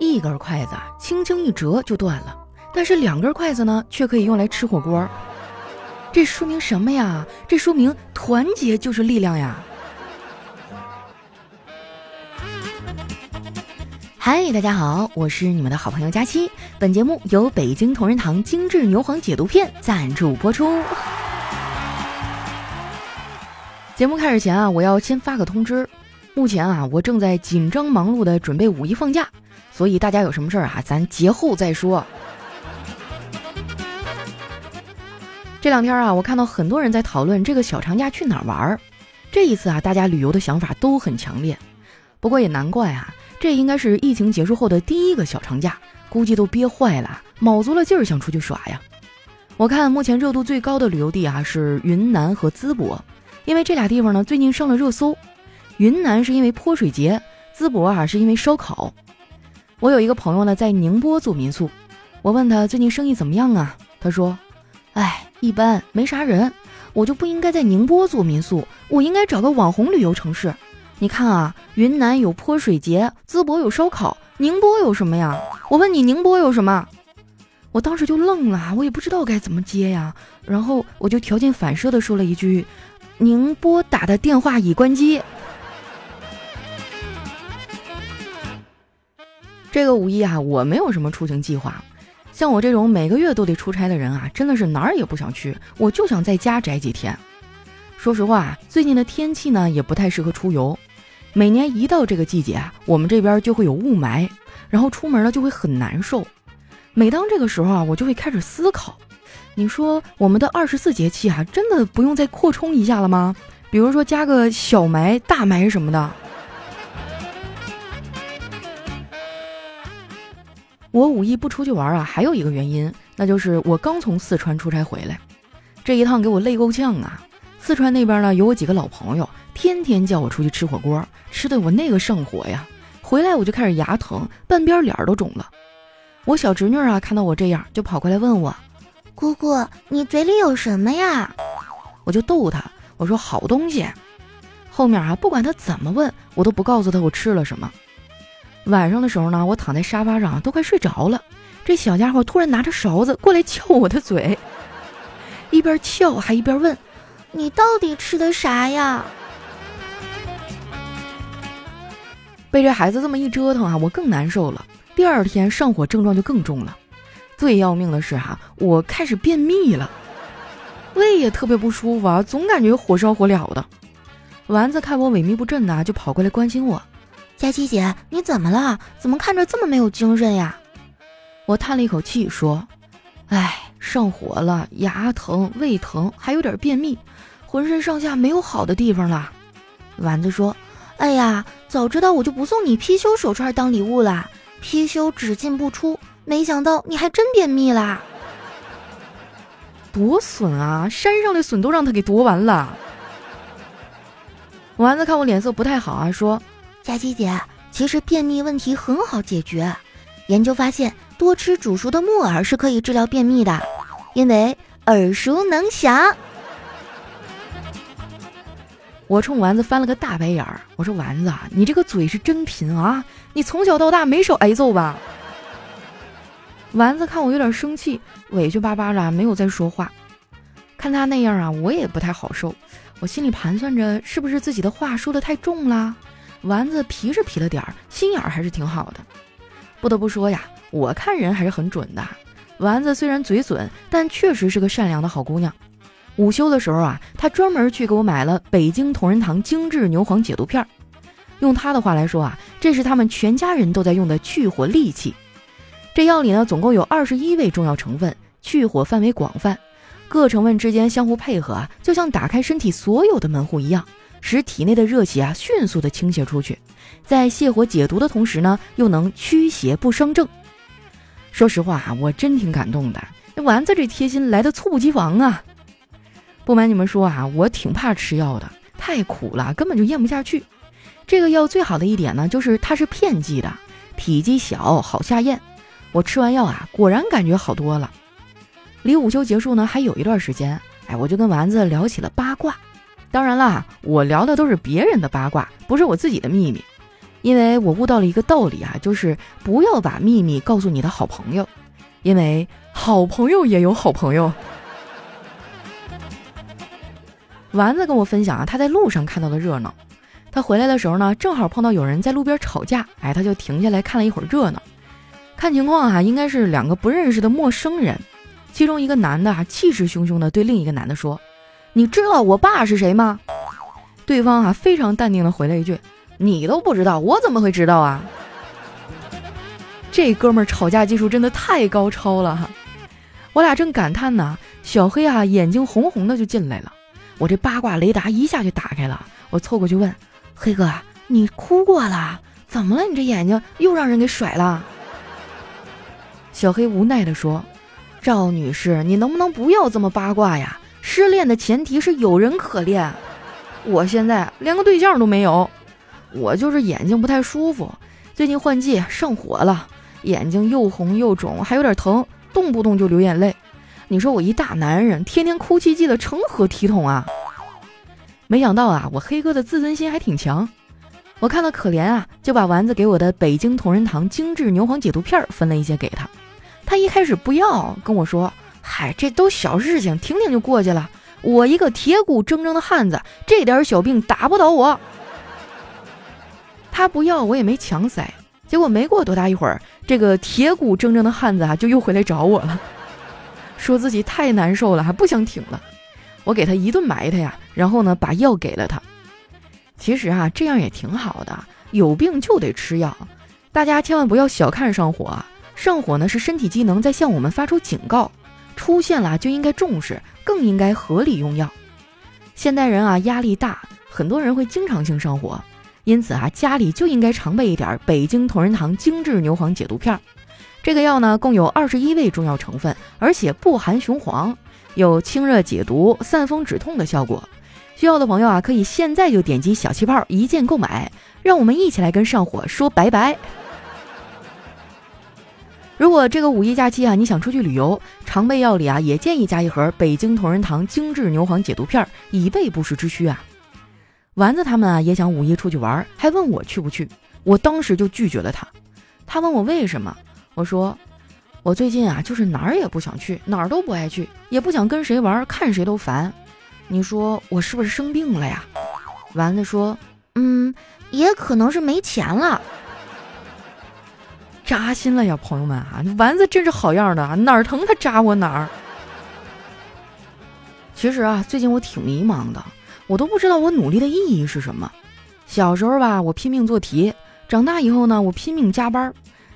一根筷子轻轻一折就断了，但是两根筷子呢，却可以用来吃火锅。这说明什么呀？这说明团结就是力量呀！嗨，大家好，我是你们的好朋友佳期。本节目由北京同仁堂精致牛黄解毒片赞助播出。节目开始前啊，我要先发个通知。目前啊，我正在紧张忙碌的准备五一放假，所以大家有什么事儿啊，咱节后再说。这两天啊，我看到很多人在讨论这个小长假去哪儿玩儿。这一次啊，大家旅游的想法都很强烈。不过也难怪啊，这应该是疫情结束后的第一个小长假，估计都憋坏了，卯足了劲儿想出去耍呀。我看目前热度最高的旅游地啊是云南和淄博。因为这俩地方呢，最近上了热搜。云南是因为泼水节，淄博啊是因为烧烤。我有一个朋友呢，在宁波做民宿，我问他最近生意怎么样啊？他说：“哎，一般，没啥人。我就不应该在宁波做民宿，我应该找个网红旅游城市。你看啊，云南有泼水节，淄博有烧烤，宁波有什么呀？我问你，宁波有什么？”我当时就愣了，我也不知道该怎么接呀。然后我就条件反射的说了一句。宁波打的电话已关机。这个五一啊，我没有什么出行计划。像我这种每个月都得出差的人啊，真的是哪儿也不想去，我就想在家宅几天。说实话，最近的天气呢也不太适合出游。每年一到这个季节啊，我们这边就会有雾霾，然后出门呢就会很难受。每当这个时候啊，我就会开始思考。你说我们的二十四节气啊，真的不用再扩充一下了吗？比如说加个小霾、大霾什么的。我五一不出去玩啊，还有一个原因，那就是我刚从四川出差回来，这一趟给我累够呛啊！四川那边呢，有我几个老朋友，天天叫我出去吃火锅，吃的我那个上火呀。回来我就开始牙疼，半边脸都肿了。我小侄女啊，看到我这样，就跑过来问我。姑姑，你嘴里有什么呀？我就逗她，我说好东西。后面啊，不管他怎么问，我都不告诉他我吃了什么。晚上的时候呢，我躺在沙发上都快睡着了，这小家伙突然拿着勺子过来撬我的嘴，一边撬还一边问：“你到底吃的啥呀？”被这孩子这么一折腾啊，我更难受了。第二天上火症状就更重了。最要命的是哈，我开始便秘了，胃也特别不舒服啊，总感觉火烧火燎的。丸子看我萎靡不振的，就跑过来关心我：“佳琪姐，你怎么了？怎么看着这么没有精神呀？”我叹了一口气说：“哎，上火了，牙疼、胃疼，还有点便秘，浑身上下没有好的地方了。”丸子说：“哎呀，早知道我就不送你貔貅手串当礼物了，貔貅只进不出。”没想到你还真便秘啦！多损啊！山上的笋都让他给夺完了。丸子看我脸色不太好啊，说：“佳琪姐，其实便秘问题很好解决。研究发现，多吃煮熟的木耳是可以治疗便秘的，因为耳熟能详。”我冲丸子翻了个大白眼儿，我说：“丸子，你这个嘴是真贫啊！你从小到大没少挨揍吧？”丸子看我有点生气，委屈巴巴的，没有再说话。看他那样啊，我也不太好受。我心里盘算着，是不是自己的话说的太重了？丸子皮是皮了点儿，心眼儿还是挺好的。不得不说呀，我看人还是很准的。丸子虽然嘴损，但确实是个善良的好姑娘。午休的时候啊，她专门去给我买了北京同仁堂精致牛黄解毒片儿。用她的话来说啊，这是他们全家人都在用的去火利器。这药里呢，总共有二十一味中药成分，去火范围广泛，各成分之间相互配合啊，就像打开身体所有的门户一样，使体内的热气啊迅速的倾泻出去，在泻火解毒的同时呢，又能驱邪不伤正。说实话啊，我真挺感动的，这丸子这贴心来的猝不及防啊！不瞒你们说啊，我挺怕吃药的，太苦了，根本就咽不下去。这个药最好的一点呢，就是它是片剂的，体积小，好下咽。我吃完药啊，果然感觉好多了。离午休结束呢，还有一段时间，哎，我就跟丸子聊起了八卦。当然啦，我聊的都是别人的八卦，不是我自己的秘密。因为我悟到了一个道理啊，就是不要把秘密告诉你的好朋友，因为好朋友也有好朋友。丸子跟我分享啊，他在路上看到的热闹。他回来的时候呢，正好碰到有人在路边吵架，哎，他就停下来看了一会儿热闹。看情况啊，应该是两个不认识的陌生人。其中一个男的啊，气势汹汹的对另一个男的说：“你知道我爸是谁吗？”对方啊，非常淡定的回了一句：“你都不知道，我怎么会知道啊？”这哥们儿吵架技术真的太高超了哈！我俩正感叹呢，小黑啊，眼睛红红的就进来了。我这八卦雷达一下就打开了，我凑过去问：“黑哥，你哭过了？怎么了？你这眼睛又让人给甩了？”小黑无奈的说。赵女士，你能不能不要这么八卦呀？失恋的前提是有人可恋，我现在连个对象都没有，我就是眼睛不太舒服，最近换季上火了，眼睛又红又肿，还有点疼，动不动就流眼泪。你说我一大男人，天天哭唧唧的，成何体统啊？没想到啊，我黑哥的自尊心还挺强，我看到可怜啊，就把丸子给我的北京同仁堂精致牛黄解毒片分了一些给他。他一开始不要跟我说：“嗨，这都小事情，听听就过去了。我一个铁骨铮铮的汉子，这点小病打不倒我。”他不要，我也没强塞。结果没过多大一会儿，这个铁骨铮铮的汉子啊，就又回来找我了，说自己太难受了，还不想挺了。我给他一顿埋汰呀，然后呢，把药给了他。其实啊，这样也挺好的，有病就得吃药。大家千万不要小看上火啊。上火呢是身体机能在向我们发出警告，出现了就应该重视，更应该合理用药。现代人啊压力大，很多人会经常性上火，因此啊家里就应该常备一点北京同仁堂精致牛黄解毒片。这个药呢共有二十一味中药成分，而且不含雄黄，有清热解毒、散风止痛的效果。需要的朋友啊可以现在就点击小气泡一键购买，让我们一起来跟上火说拜拜。如果这个五一假期啊，你想出去旅游，常备药里啊也建议加一盒北京同仁堂精致牛黄解毒片，以备不时之需啊。丸子他们啊也想五一出去玩，还问我去不去，我当时就拒绝了他。他问我为什么，我说我最近啊就是哪儿也不想去，哪儿都不爱去，也不想跟谁玩，看谁都烦。你说我是不是生病了呀？丸子说，嗯，也可能是没钱了。扎心了呀，朋友们啊！丸子真是好样的，哪儿疼他扎我哪儿。其实啊，最近我挺迷茫的，我都不知道我努力的意义是什么。小时候吧，我拼命做题；长大以后呢，我拼命加班。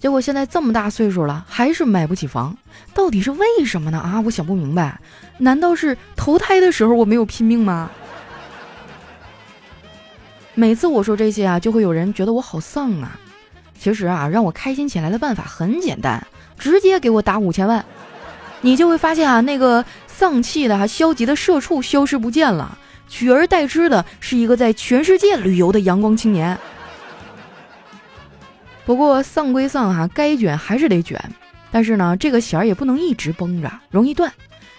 结果现在这么大岁数了，还是买不起房，到底是为什么呢？啊，我想不明白。难道是投胎的时候我没有拼命吗？每次我说这些啊，就会有人觉得我好丧啊。其实啊，让我开心起来的办法很简单，直接给我打五千万，你就会发现啊，那个丧气的、消极的社畜消失不见了，取而代之的是一个在全世界旅游的阳光青年。不过丧归丧哈，该卷还是得卷，但是呢，这个弦儿也不能一直绷着，容易断，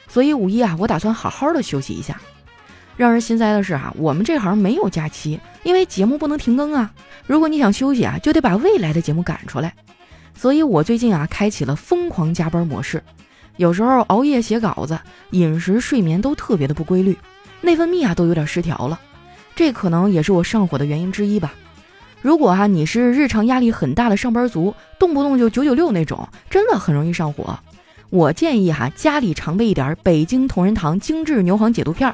所以五一啊，我打算好好的休息一下。让人心塞的是啊，我们这行没有假期，因为节目不能停更啊。如果你想休息啊，就得把未来的节目赶出来。所以我最近啊，开启了疯狂加班模式，有时候熬夜写稿子，饮食睡眠都特别的不规律，内分泌啊都有点失调了。这可能也是我上火的原因之一吧。如果哈你是日常压力很大的上班族，动不动就九九六那种，真的很容易上火。我建议哈家里常备一点北京同仁堂精致牛黄解毒片。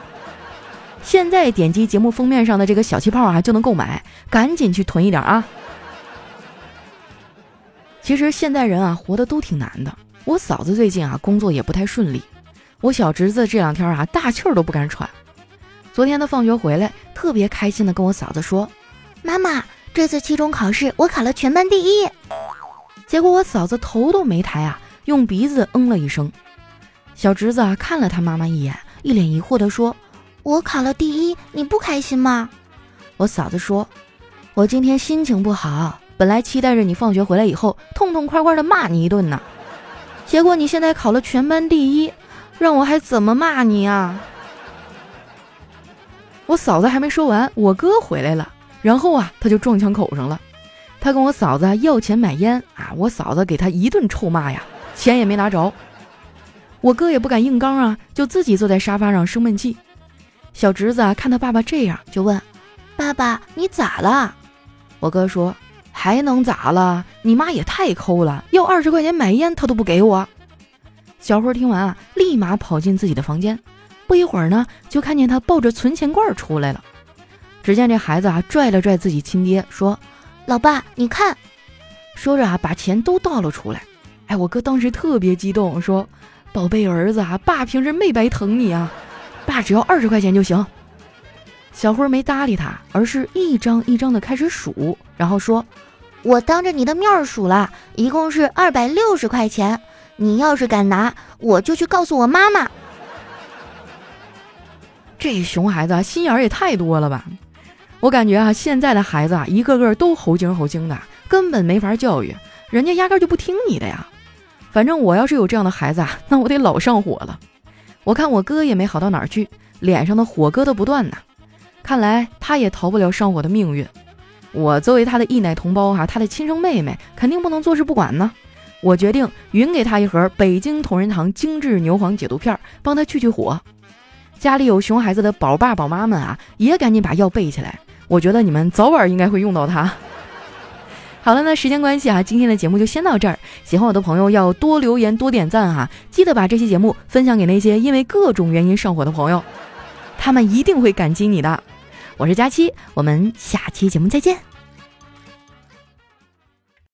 现在点击节目封面上的这个小气泡啊，就能购买，赶紧去囤一点啊！其实现代人啊，活得都挺难的。我嫂子最近啊，工作也不太顺利。我小侄子这两天啊，大气儿都不敢喘。昨天他放学回来，特别开心的跟我嫂子说：“妈妈，这次期中考试我考了全班第一。”结果我嫂子头都没抬啊，用鼻子嗯了一声。小侄子啊，看了他妈妈一眼，一脸疑惑的说。我考了第一，你不开心吗？我嫂子说，我今天心情不好，本来期待着你放学回来以后痛痛快快的骂你一顿呢，结果你现在考了全班第一，让我还怎么骂你啊？我嫂子还没说完，我哥回来了，然后啊，他就撞枪口上了。他跟我嫂子要钱买烟啊，我嫂子给他一顿臭骂呀，钱也没拿着。我哥也不敢硬刚啊，就自己坐在沙发上生闷气。小侄子啊，看他爸爸这样，就问：“爸爸，你咋了？”我哥说：“还能咋了？你妈也太抠了，要二十块钱买烟，他都不给我。”小辉听完啊，立马跑进自己的房间。不一会儿呢，就看见他抱着存钱罐出来了。只见这孩子啊，拽了拽自己亲爹，说：“老爸，你看。”说着啊，把钱都倒了出来。哎，我哥当时特别激动，说：“宝贝儿子啊，爸平时没白疼你啊。”爸只要二十块钱就行。小辉没搭理他，而是一张一张的开始数，然后说：“我当着你的面数了，一共是二百六十块钱。你要是敢拿，我就去告诉我妈妈。”这熊孩子，心眼儿也太多了吧！我感觉啊，现在的孩子啊，一个个都猴精猴精的，根本没法教育，人家压根就不听你的呀。反正我要是有这样的孩子啊，那我得老上火了。我看我哥也没好到哪儿去，脸上的火疙瘩不断呢。看来他也逃不了上火的命运。我作为他的异奶同胞哈，他的亲生妹妹，肯定不能坐视不管呢。我决定匀给他一盒北京同仁堂精致牛黄解毒片，帮他去去火。家里有熊孩子的宝爸宝妈们啊，也赶紧把药备起来。我觉得你们早晚应该会用到它。好了，那时间关系啊，今天的节目就先到这儿。喜欢我的朋友要多留言、多点赞哈，记得把这期节目分享给那些因为各种原因上火的朋友，他们一定会感激你的。我是佳期，我们下期节目再见。